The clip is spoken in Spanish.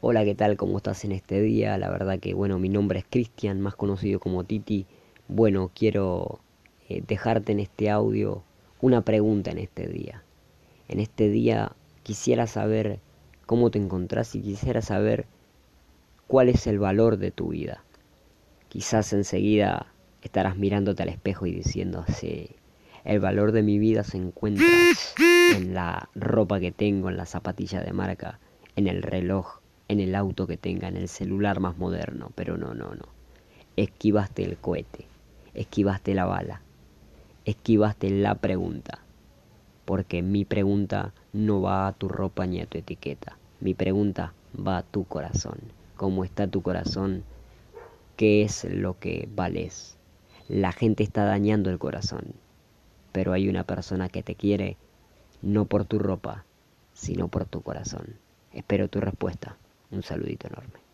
Hola, ¿qué tal? ¿Cómo estás en este día? La verdad que, bueno, mi nombre es Cristian, más conocido como Titi. Bueno, quiero eh, dejarte en este audio una pregunta en este día. En este día quisiera saber cómo te encontrás y quisiera saber cuál es el valor de tu vida. Quizás enseguida estarás mirándote al espejo y diciendo, sí, el valor de mi vida se encuentra en la ropa que tengo, en la zapatilla de marca, en el reloj en el auto que tenga, en el celular más moderno, pero no, no, no. Esquivaste el cohete, esquivaste la bala, esquivaste la pregunta, porque mi pregunta no va a tu ropa ni a tu etiqueta, mi pregunta va a tu corazón. ¿Cómo está tu corazón? ¿Qué es lo que vales? La gente está dañando el corazón, pero hay una persona que te quiere no por tu ropa, sino por tu corazón. Espero tu respuesta. Un saludito enorme.